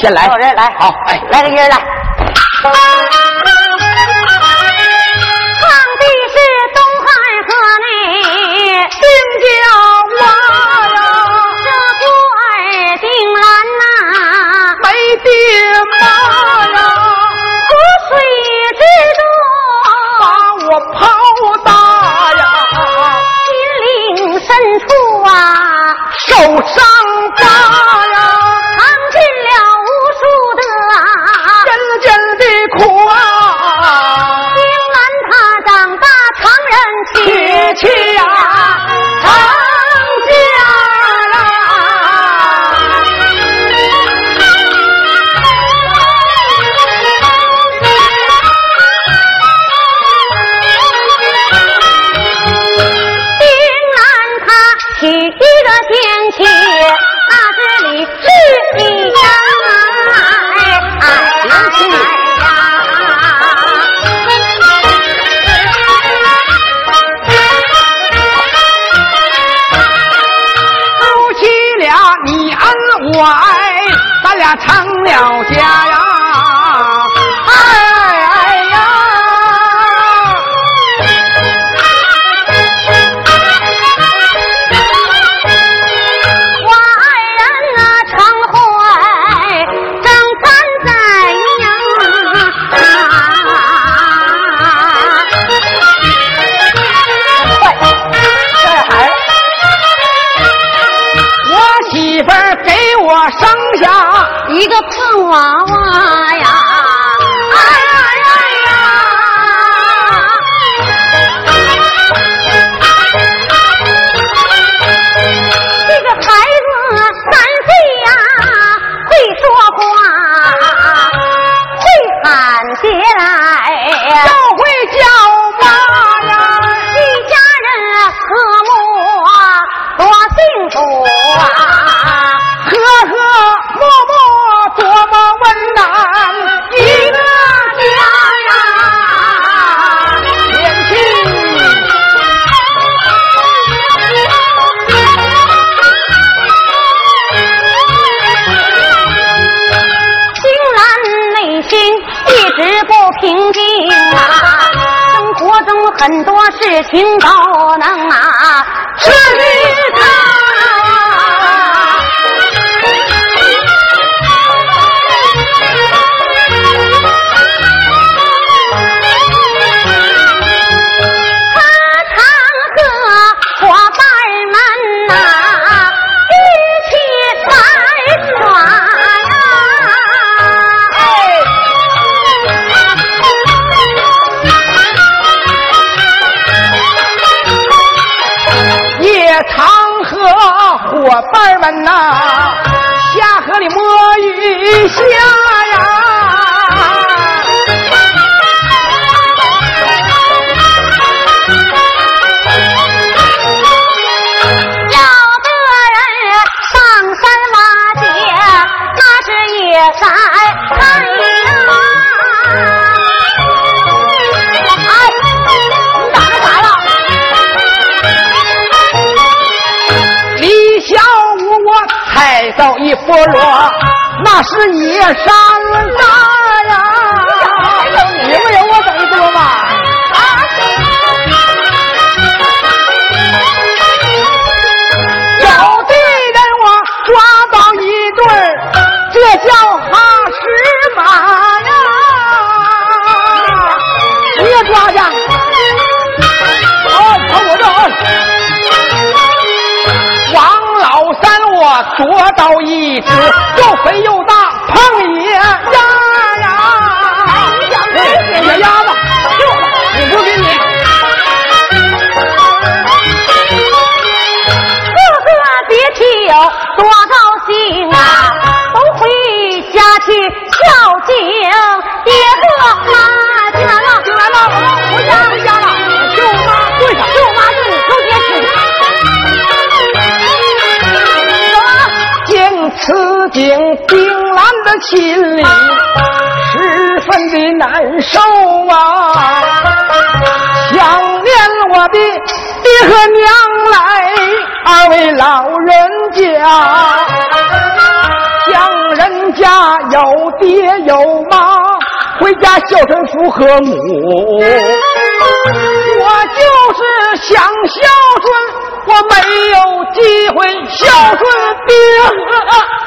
先来，有人来，好，哎，来个音来。咱俩成了家呀！平静啊，生活中很多事情都能啊治愈伙伴们呐、下河里摸鱼虾呀。有的人上山挖掘，那是野山带走一佛罗，那是你山大呀！有你没有我走一佛罗吗？我捉到一只又肥又大胖野鸭呀！野鸭子，你不给你。哥哥别提有多高兴啊，都回家去孝敬爹和妈。此景，丁兰的心里十分的难受啊，想念我的爹和娘来二位老人家，想人家有爹有妈，回家孝顺父和母。我就是想孝顺，我没有机会孝顺爹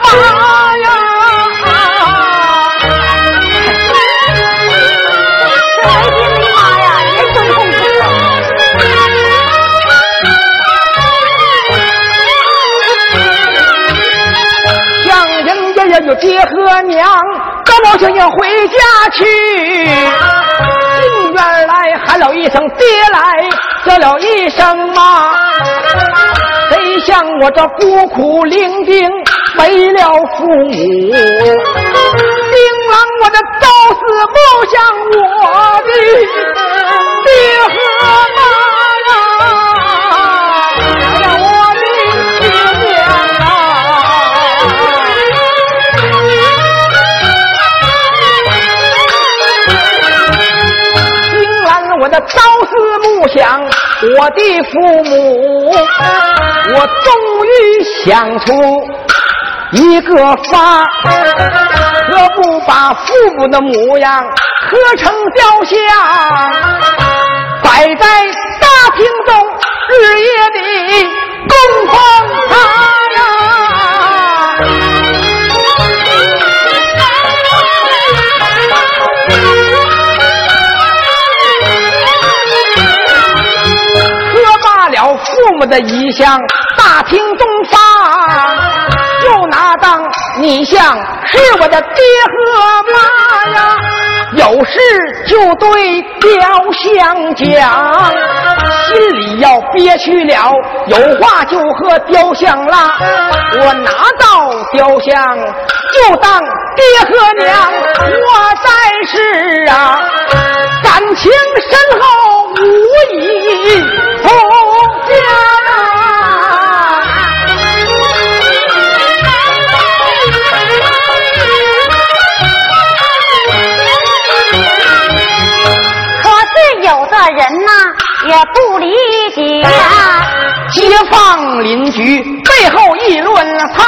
和妈呀。有爹和娘，高兴兴回家去。进院来喊了一声爹来，叫了一声妈。谁像我这孤苦伶仃没了父母，丁郎我这朝思暮想我的爹和妈。我的朝思暮想我的父母，我终于想出一个法，何不把父母的模样刻成雕像，摆在大厅中，日夜的供奉我。的遗像，大厅东方，就拿当你像是我的爹和妈呀。有事就对雕像讲，心里要憋屈了，有话就和雕像拉。我拿到雕像，就当爹和娘，我在世啊，感情深厚无以复加。人呐也不理解，街坊邻居背后议论他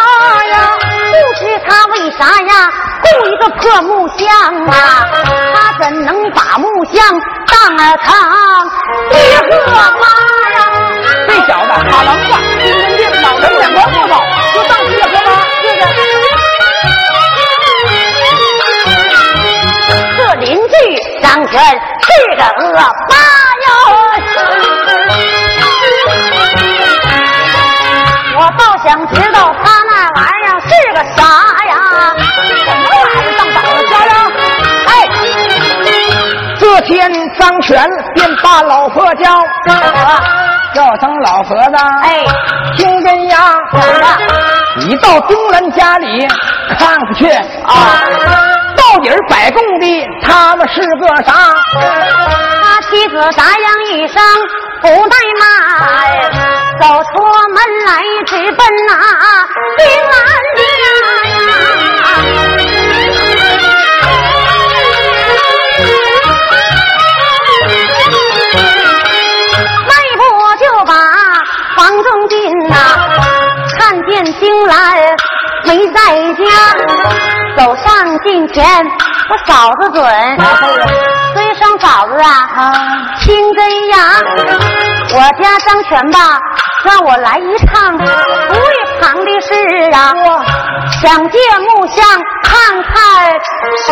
呀，不知他为啥呀雇一个破木匠啊？他怎能把木匠当儿堂爹和妈呀？这小子他能吧？精神病，脑袋眼光不好，就当爹和妈。这邻居张全是个恶霸。我倒想知道他那玩意儿是个啥呀？什么玩意儿当宝子家呀？哎，这天张全便把老婆叫，叫声老婆子。哎，听真呀，你到丁兰家里看看去啊，到底儿摆供的他们是个啥？他妻子答应一声不怠慢，走出门来直奔那丁兰家，迈步就把房中进呐，看见丁兰没在家，走上近前，我嫂子准。一声嫂子啊，亲根呀，我家张全吧，让我来一趟不为旁的事啊，想借木像看看是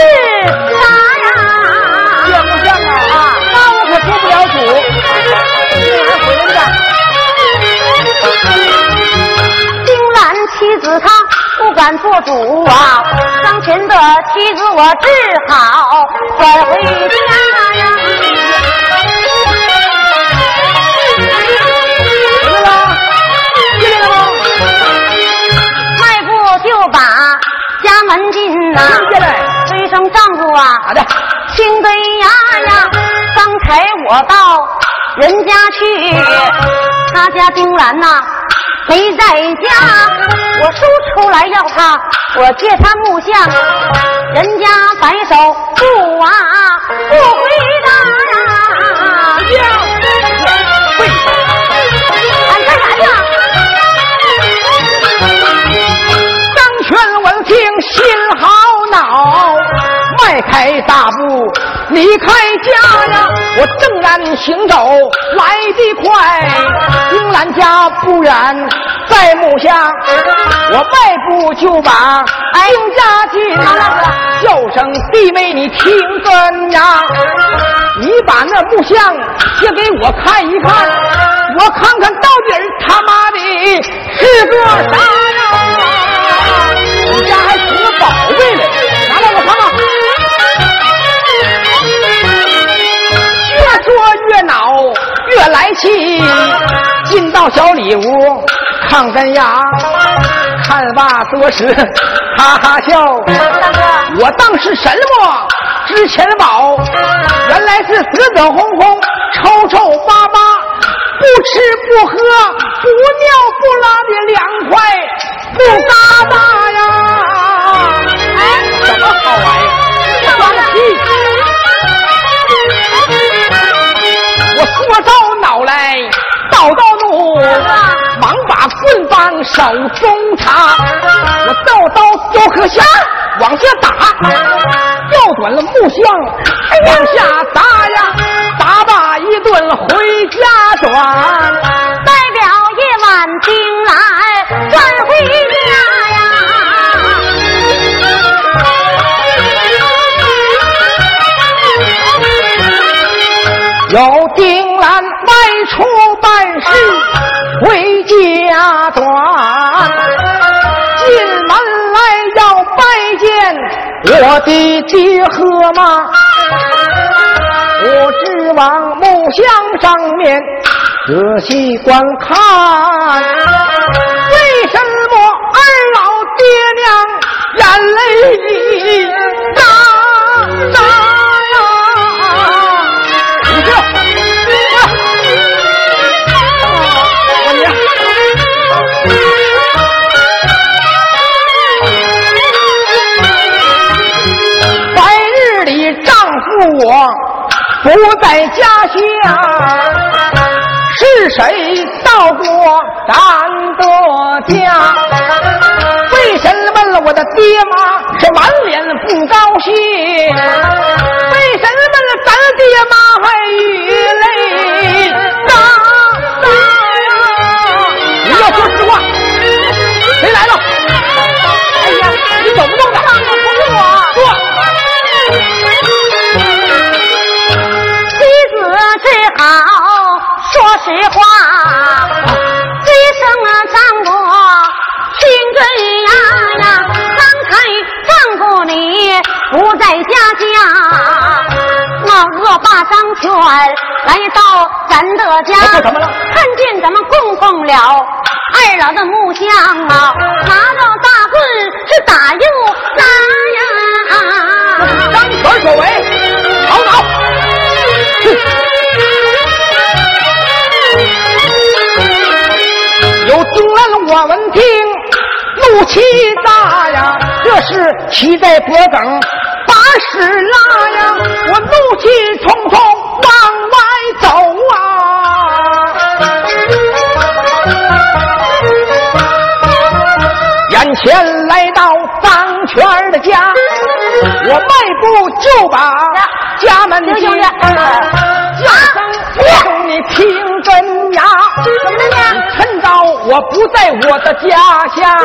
啥呀？借木像啊，那我可做不了主，你还回来丁兰妻子她不敢做主啊，当前的妻子我只好转回家呀。门进呐，一声丈夫啊，好的，亲对呀呀，刚才我到人家去，他家丁兰呐没在家，我叔出来要他，我借他木像，人家摆手不啊不回答呀。心好恼。迈开大步离开家呀，我正然行走来得快，丁兰家不远在木下，我迈步就把丁家进，叫声弟妹你听根呀，你把那木像借给我看一看，我看看到底他妈的是个啥呀？你家还出个宝贝来，拿来我看看。越恼，越来气，进到小里屋看根牙，看罢多时，哈哈笑。大哥我当是什么值钱宝？原来是死死红红，臭臭巴巴，不吃不喝，不尿不拉的凉快，不嘎巴呀！哎，什么好玩意我说到恼来，叨叨怒，忙把棍棒手中插，我刀刀雕刻下往下打，调转了木箱往下砸呀，砸罢一顿回家转。代表夜晚听转，进门来要拜见我的爹和妈。我只往木箱上面仔细观看，为什么二老爹娘眼泪不在家乡，是谁到过咱的家？为什么我的爹妈是满脸不高兴？为什么咱爹妈还实话，这声啊丈夫听根呀呀，刚才丈夫你不在家家，那恶霸张全来到咱的家，看见咱们供奉了二老的木像啊，拿着大棍是打又打呀。张全所为，好恼！有丁兰我闻听，怒气大呀，这是骑在脖梗把屎拉呀，我怒气冲冲往外走啊！眼前来到张全的家，我迈步就把家门进。叫声我供你听真呀！我不在我的家乡，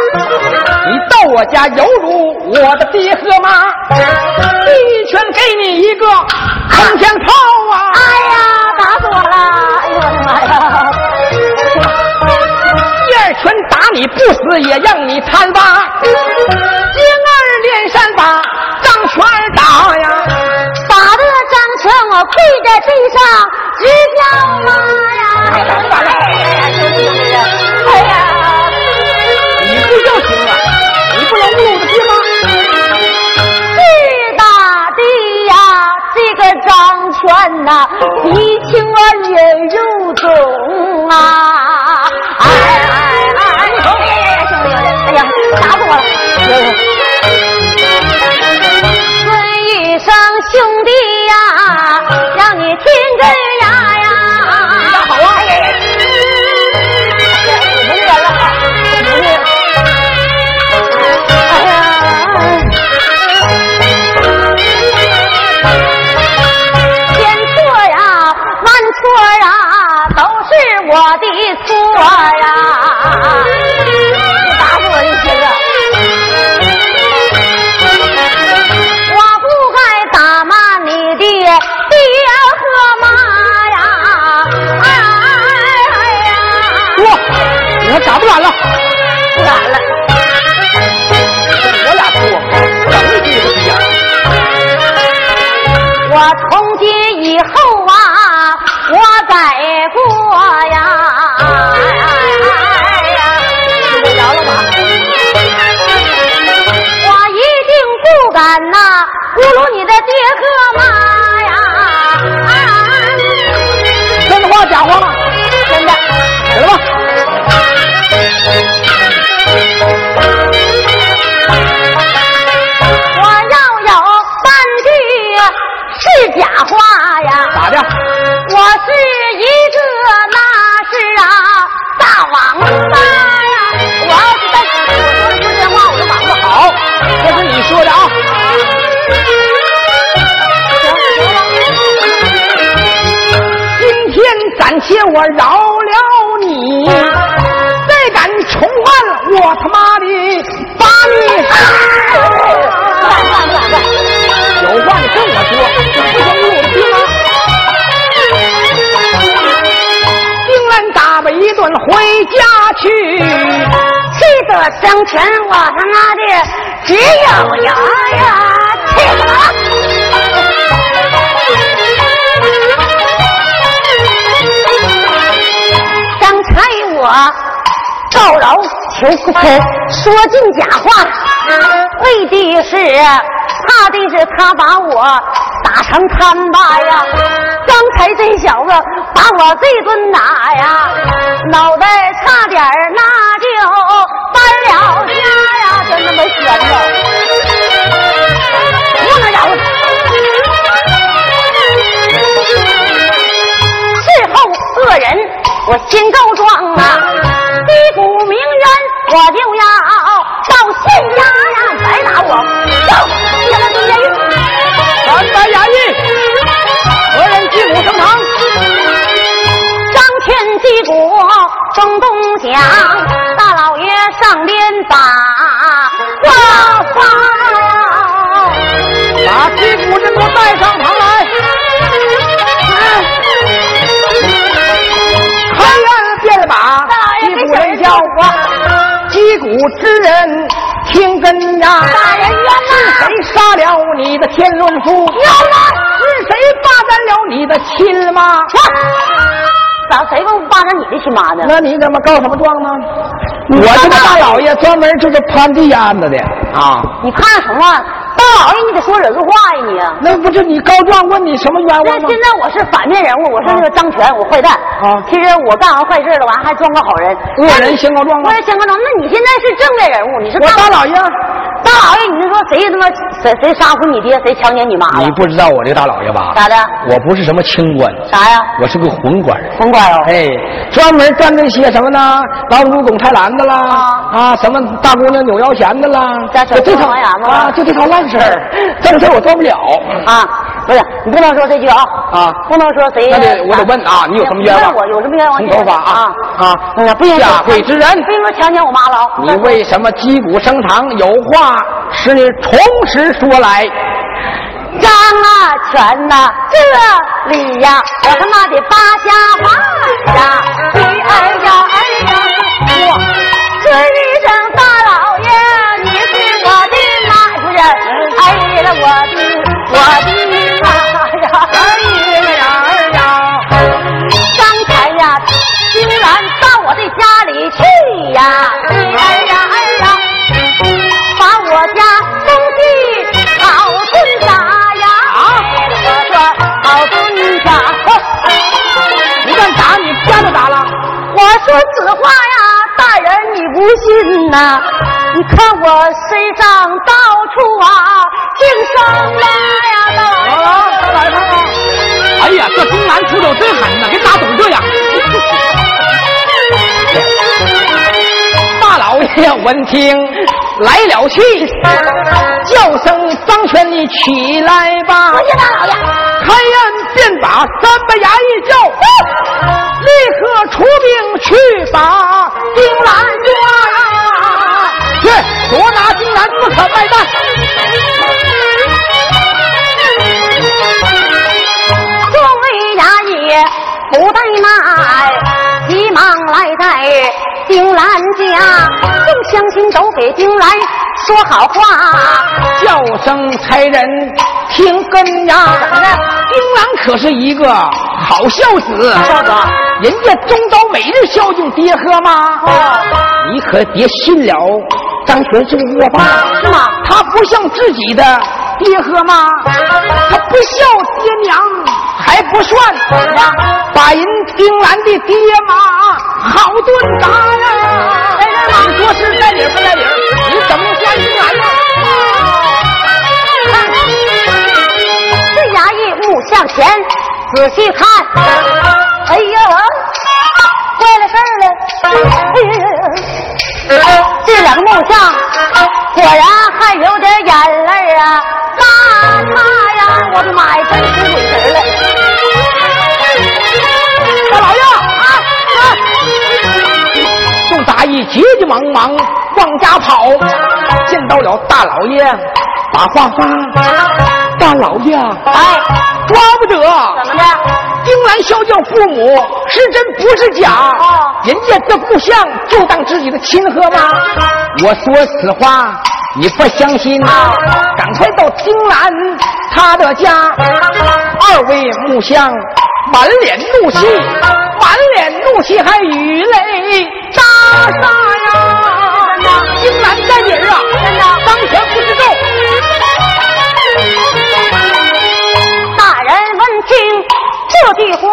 你到我家犹如我的爹和妈，一拳给你一个空枪炮啊！哎呀，打死我了！哎呦我的妈呀！第二拳打你不死也让你贪吧！接二连三把张全打呀！打得张全我跪在地上直叫妈呀！全呐，鼻青啊脸肉肿啊！哎哎哎！哎呀，兄弟，哎呀，打死我了！孙一声兄弟呀，让错呀！你打死我就行了。我不该打骂你的爹和妈呀！哎呀！哇，你还敢不敢了？不敢了。我俩说，整你这个逼样。我从今以后啊，我再今天暂且我饶了你，再敢重犯，我他妈的把你杀！不敢不敢不敢不敢！有话你跟我说，不想我的爹吗？竟然打我一顿回家去，气得生前我他妈的只咬牙呀！气死我了！刚才我告饶求说尽假话，为的是怕的是他把我打成摊巴呀！刚才这小子把我这顿打呀，脑袋差点儿那就搬了家呀！就那么悬的，你的天伦父？冤呐！是谁霸占了你的亲妈？咋谁不霸占你的亲妈呢？那你怎么告什么状呢？我这个大老爷专门就是攀地案子的啊！你怕什么？大老爷，你得说人话呀你！那不是你告状问你什么冤枉吗现？在我是反面人物，我是那个张全，我坏蛋。啊其实我干完坏事了，完还装个好人。恶人先告状吗我？也先告状。那你现在是正面人物，你是我大大老爷，大老爷，你是说谁他妈谁谁杀死你爹，谁强奸你妈了你？不知道我这个大老爷吧？咋的？我不是什么清官，啥呀？我是个混官。混官哦。哎，专门干那些什么呢？老祖拱菜篮子啦，啊，什么大姑娘扭腰弦的啦，这套啊，就这套烂事儿，正事儿我做不了啊，不是，你不能说这句啊，啊。不能说谁。那得我得问啊你有什么冤枉我有什么冤枉？从头发啊啊嗯，不应该下跪之人不应该强奸我妈了。你为什么击鼓升堂？有话使你从实说来。张啊全呐，这里呀，我他妈的扒瞎话呀！哎呀哎呀，我尊声大老爷，你是我的妈，不是，哎呀我的我的你不信呐？你看我身上到处啊，净伤疤呀，大老爷。啊，来看看。哎呀，这东南出手真狠呐，给打肿这样。大老爷闻听来了气，叫声张全，你起来吧！谢大老爷。开恩便把三伯牙一叫，立刻出兵去把丁兰抓。去，捉拿丁兰，不可败蛋。众位衙役不怠慢，急忙来在丁兰家，众乡亲都给丁兰说好话。叫声才人听根呀！丁兰可是一个好孝子，孝子，人家中岛每日孝敬爹和妈。哦，你可别信了，张全是个恶霸，是吗？他不像自己的爹和妈，他不孝爹娘还不算，把人丁兰的爹妈好顿打呀！你说是在理不在理？你怎么算丁兰呢？这衙役目向前仔细看，哎呀，坏了事儿了！哎呀，这两个木像果然还有点眼泪啊！大他呀，我的妈呀，真出大义急急忙忙往家跑，见到了大老爷，把话发。大老爷，哎，抓不得！怎么的？丁兰孝敬父母是真不是假？哦人家这故乡就当自己的亲和吗？我说此话你不相信啊？赶快到丁兰他的家，二位木匠满脸怒气，满脸怒气还雨泪大洒呀！丁兰在理儿啊，当前不知够。大人闻听这句话，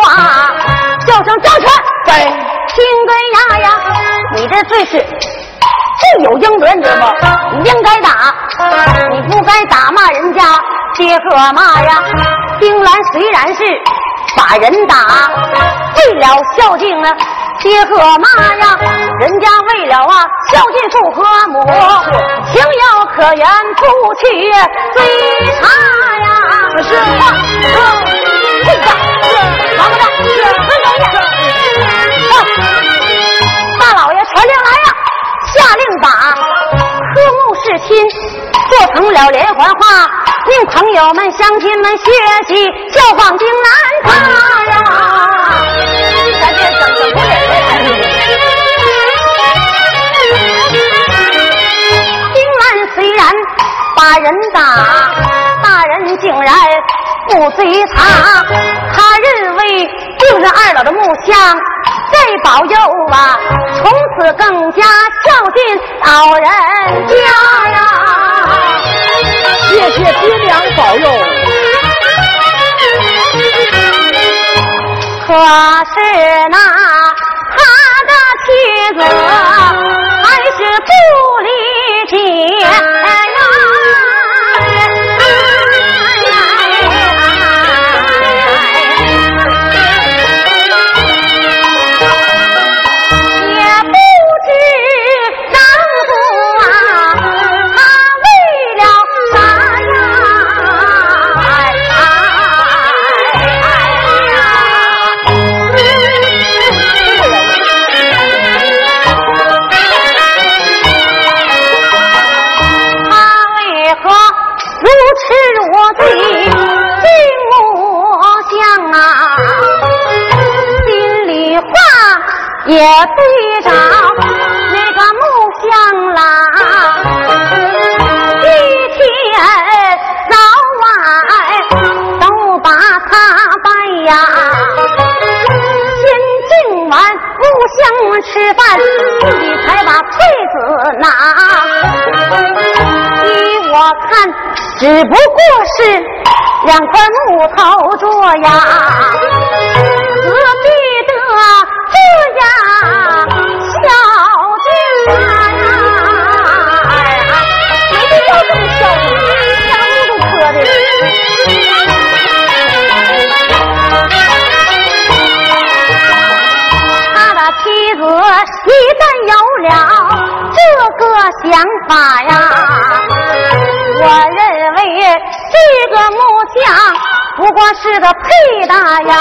叫声张全。对听根牙呀，你这罪是罪有应得，你知道不？你应该打，你不该打骂人家爹和妈呀。丁兰虽然是把人打，为了孝敬啊爹和妈呀，人家为了啊孝敬父和母，情有可原，夫妻追查呀。是话，跪下，王八蛋，分手去。大老爷传令来呀，下令把和睦是亲做成了连环画，令朋友们、乡亲们学习效仿丁兰他呀。咱这整整不脸丁兰虽然把人打，大人竟然不追查，他认为定是二老的木像在保佑啊，从此更加孝敬老人家呀。谢谢爹娘保佑。可是那他的妻子还是不理解只不过是两块木头做呀，何必得这样孝敬啊？没必要这么孝敬，香都磕的。他的妻子一旦有了这个想法呀，我这个木匠不过是个配搭呀，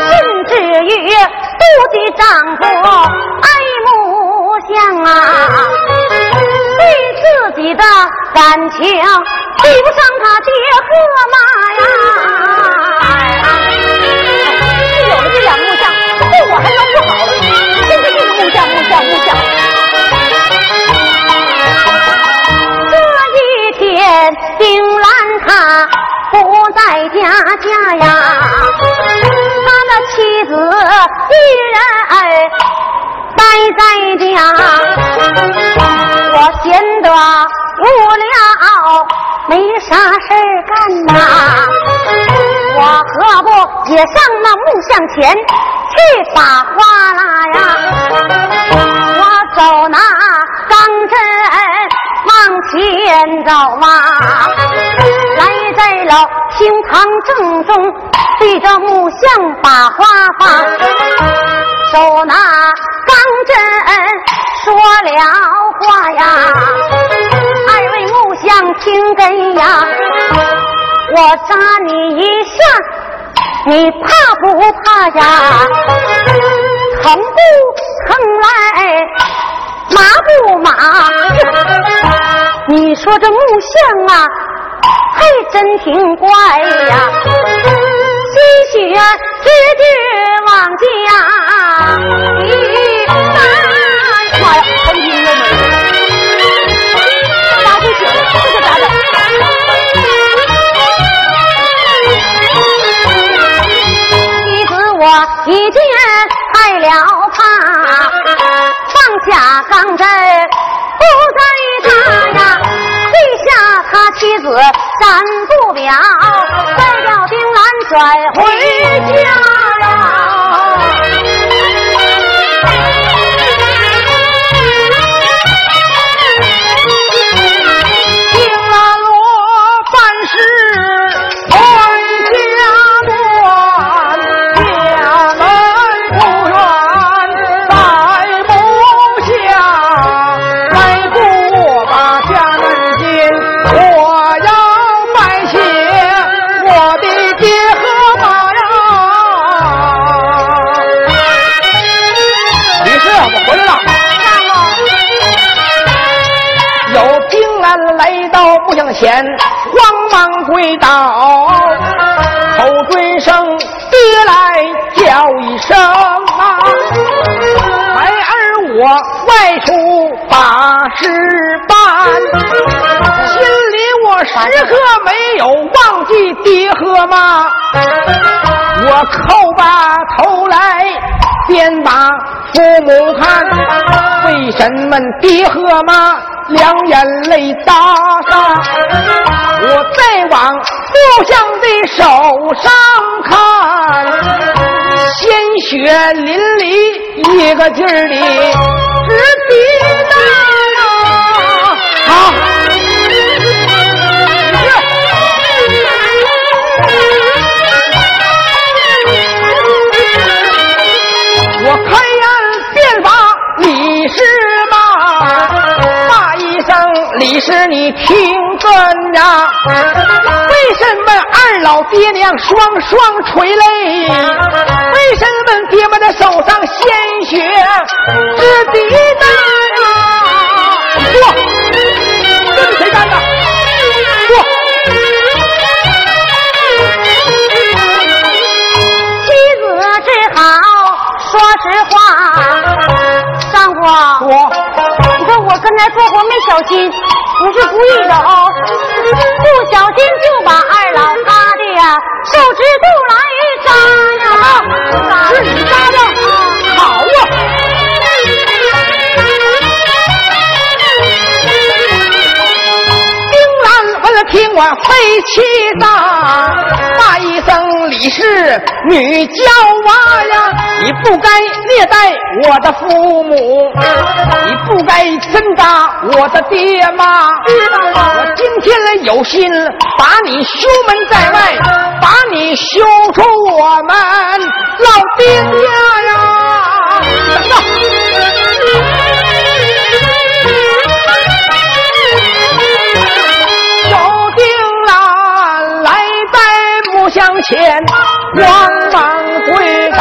甚至于妒忌丈夫爱木匠啊，对自己的感情比不上他爹和妈呀。有了这两个木匠，对我还能不好？现在这个木匠，木匠，木匠。丁兰他不在家家呀，他的妻子一人待在家，我闲得无聊，没啥事干呐，我何不也上那木像前去把花拉呀？我走那钢针前走啊，来在了厅堂正中，对着木像把花放，手拿钢针说了话呀，二位木像听根呀，我扎你一下，你怕不怕呀？疼不疼来？麻不麻？你说这木像啊，还真挺怪呀！鲜血直直往家里漫。妈呀，疼晕了没？打不醒，这是咋整？妻子我一见害了怕，放下钢针不在，子斩不了，再叫丁兰转回家呀。叩把头来先把父母看，为什么爹和妈两眼泪打上？我再往木像的手上看，鲜血淋漓，一个劲儿的为什么二老爹娘双双垂泪？为什么爹妈的手上鲜血直滴答呀？你说，这是谁干的？说。妻子只好说实话，丈夫，我你看我刚才做活没小心，不是故意的哦，不小心就把二老他的呀手指肚来扎呀，自己扎的，我肺气大，骂一声李氏女娇娃呀！你不该虐待我的父母，你不该针扎我的爹妈。我今天来有心把你休门在外，把你休出我们老丁家呀！等着。向前，往往归道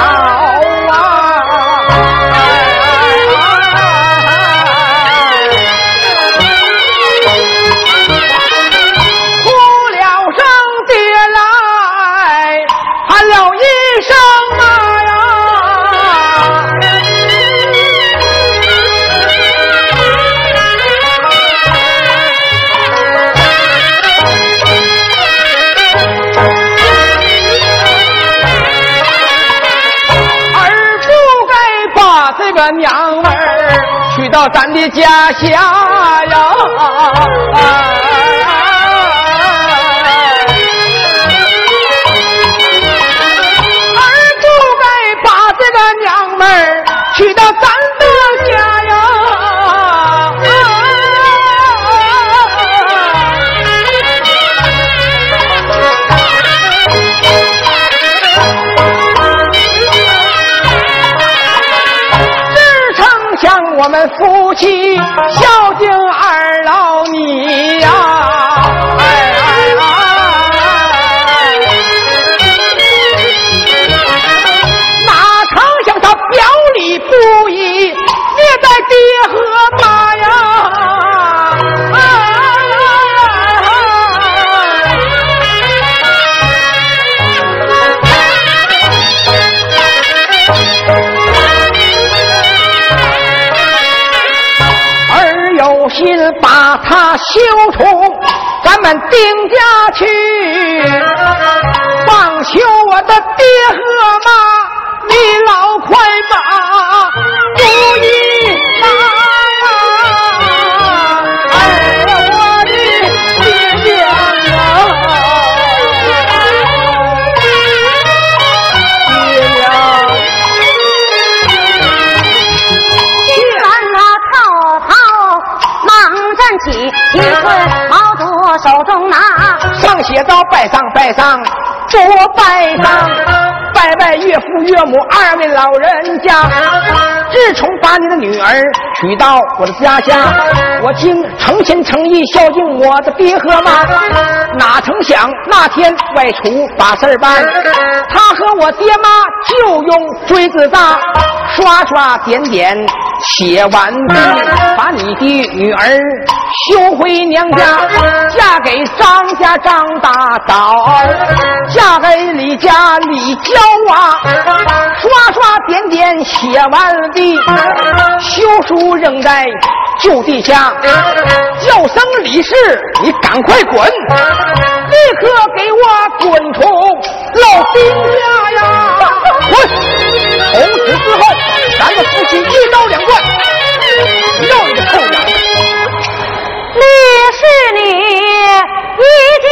咱的家乡呀，儿就该把这个娘们儿娶到咱夫妻孝敬儿他休出咱们丁家去，放休我的爹写道：拜上拜上，多拜上，拜拜岳父岳母二位老人家。自从把你的女儿娶到我的家乡，我竟诚心诚意孝敬我的爹和妈。哪成想那天外出把事儿办，他和我爹妈就用锥子扎刷刷点点写完毕，把你的女儿休回娘家，嫁给张家张大嫂，嫁给李家李娇啊，刷刷点点写完毕。休书扔在旧地下，叫声李氏，你赶快滚，立刻给我滚出老丁家呀！滚！从此之后，咱们夫妻一刀两断。要你个臭娘！你是，你一见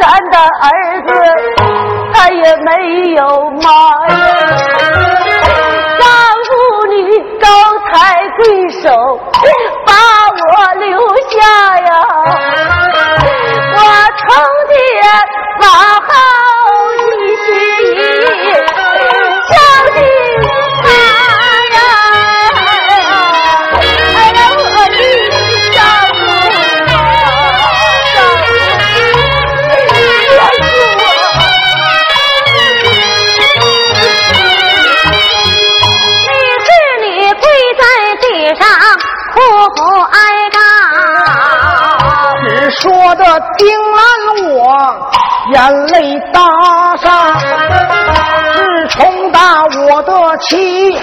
咱的儿子，再也没有妈呀。丈夫你高抬贵手，把我留下呀。我成天往只说的丁兰我眼泪打上，是重打我的妻，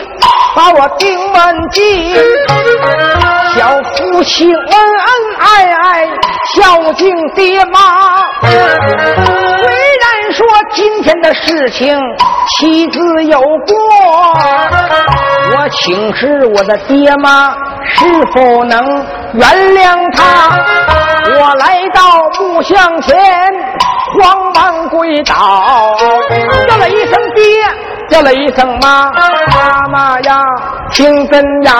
把我丁门进。小夫妻恩恩爱爱，孝敬爹妈。今天的事情妻子有过，我请示我的爹妈是否能原谅他。我来到木像前，慌忙跪倒，叫了一声爹，叫了一声妈，妈妈呀，听真呀，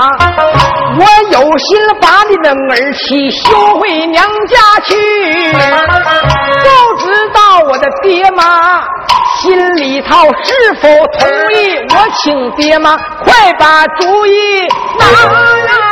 我有心把你的儿媳休回娘家去，不知道我的爹妈心里头是否同意？我请爹妈快把主意拿呀！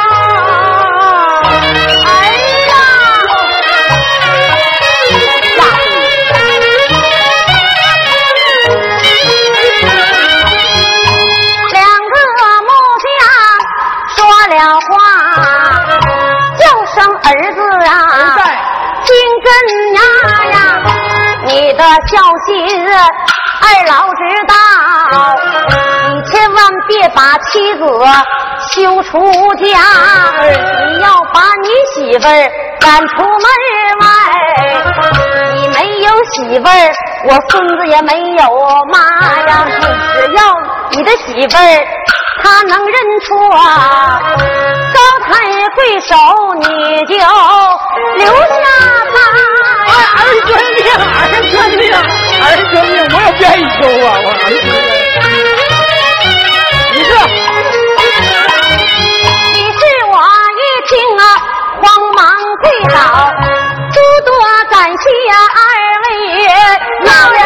的孝心二老知道，你千万别把妻子休出家，你要把你媳妇赶出门外。你没有媳妇，我孙子也没有妈呀。只要你的媳妇儿她能认错，高抬贵手，你就留下她。儿孙命，儿孙命，儿孙命，我也愿意求啊，我儿孙命。你这你是我一听啊，慌忙跪倒，诸多感谢二位老人